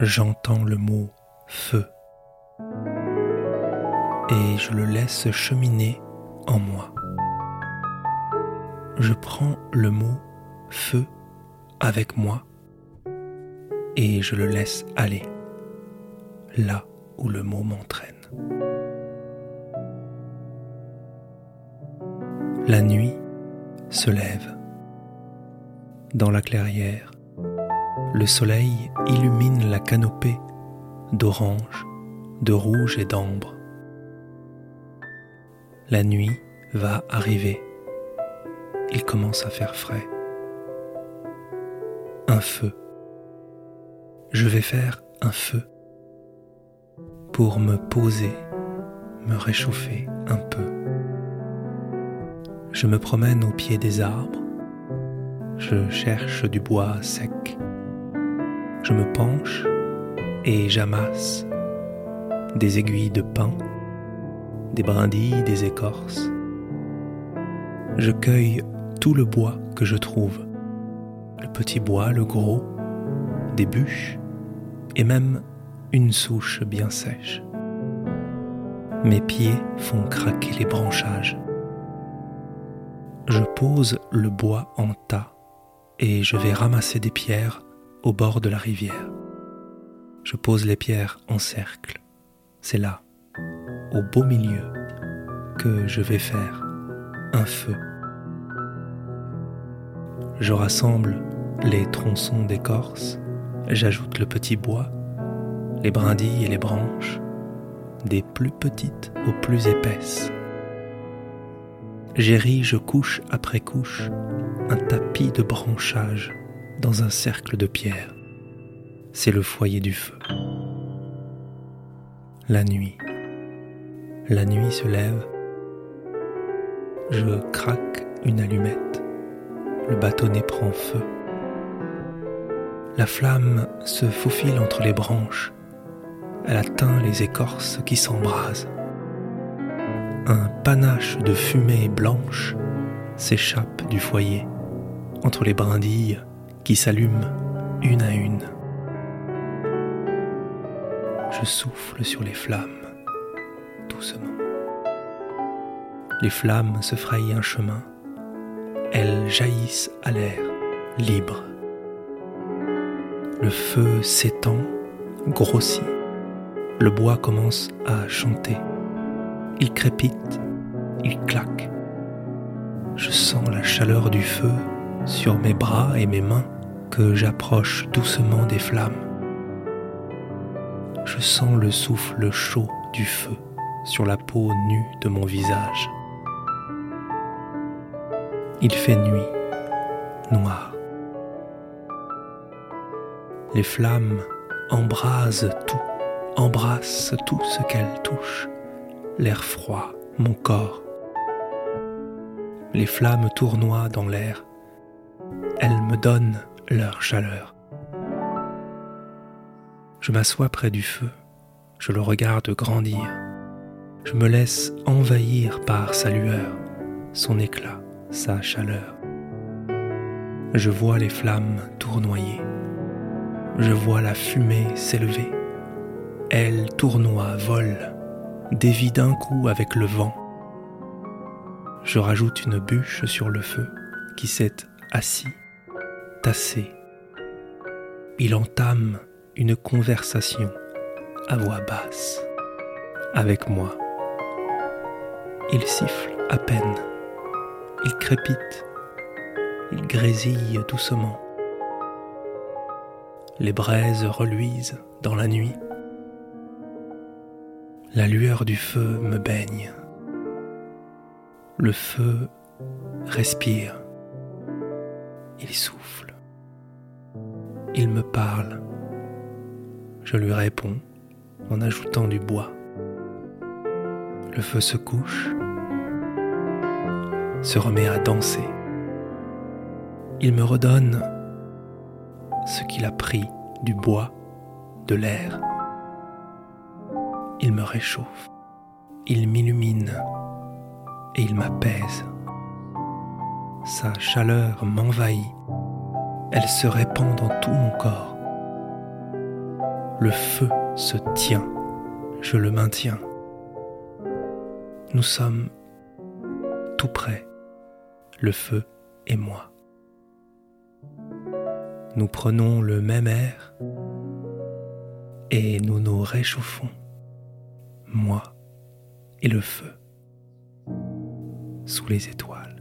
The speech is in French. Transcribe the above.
j'entends le mot feu et je le laisse cheminer en moi. Je prends le mot feu avec moi et je le laisse aller là où le mot m'entraîne. La nuit se lève. Dans la clairière, le soleil illumine la canopée d'orange, de rouge et d'ambre. La nuit va arriver. Il commence à faire frais. Un feu. Je vais faire un feu pour me poser, me réchauffer un peu. Je me promène au pied des arbres. Je cherche du bois sec. Je me penche et j'amasse des aiguilles de pin, des brindilles, des écorces. Je cueille tout le bois que je trouve, le petit bois, le gros, des bûches et même une souche bien sèche. Mes pieds font craquer les branchages je pose le bois en tas et je vais ramasser des pierres au bord de la rivière. Je pose les pierres en cercle. C'est là, au beau milieu, que je vais faire un feu. Je rassemble les tronçons d'écorce, j'ajoute le petit bois, les brindilles et les branches, des plus petites aux plus épaisses j'érige couche après couche un tapis de branchage dans un cercle de pierre. C'est le foyer du feu. La nuit. La nuit se lève. Je craque une allumette. Le bâtonnet prend feu. La flamme se faufile entre les branches. Elle atteint les écorces qui s'embrasent un panache de fumée blanche s'échappe du foyer entre les brindilles qui s'allument une à une. Je souffle sur les flammes doucement. Les flammes se frayent un chemin. Elles jaillissent à l'air, libre. Le feu s'étend, grossit. Le bois commence à chanter. Il crépite, il claque. Je sens la chaleur du feu sur mes bras et mes mains j'approche doucement des flammes. Je sens le souffle chaud du feu sur la peau nue de mon visage. Il fait nuit, noir. Les flammes embrasent tout, embrassent tout ce qu'elles touchent l'air froid, mon corps. Les flammes tournoient dans l'air. Elles me donnent leur chaleur. Je m'assois près du feu. Je le regarde grandir. Je me laisse envahir par sa lueur, son éclat, sa chaleur. Je vois les flammes tournoyer. Je vois la fumée s'élever. Elle tournoie, vole, dévie d'un coup avec le vent. Je rajoute une bûche sur le feu qui s'est assis, Il entame une conversation à voix basse avec moi. Il siffle à peine, il crépite, il grésille doucement. Les braises reluisent dans la nuit. La lueur du feu me baigne. Le feu respire. Il souffle. Il me parle. Je lui réponds en ajoutant du bois. Le feu se couche, se remet à danser. Il me redonne ce qu'il a pris du bois, de l'air. Il me réchauffe, il m'illumine et il m'apaise. Sa chaleur m'envahit, elle se répand dans tout mon corps. le feu se tient, je le maintiens. Nous sommes tout près, le feu et moi. Nous prenons le même air et nous nous réchauffons, moi et le feu, sous les étoiles.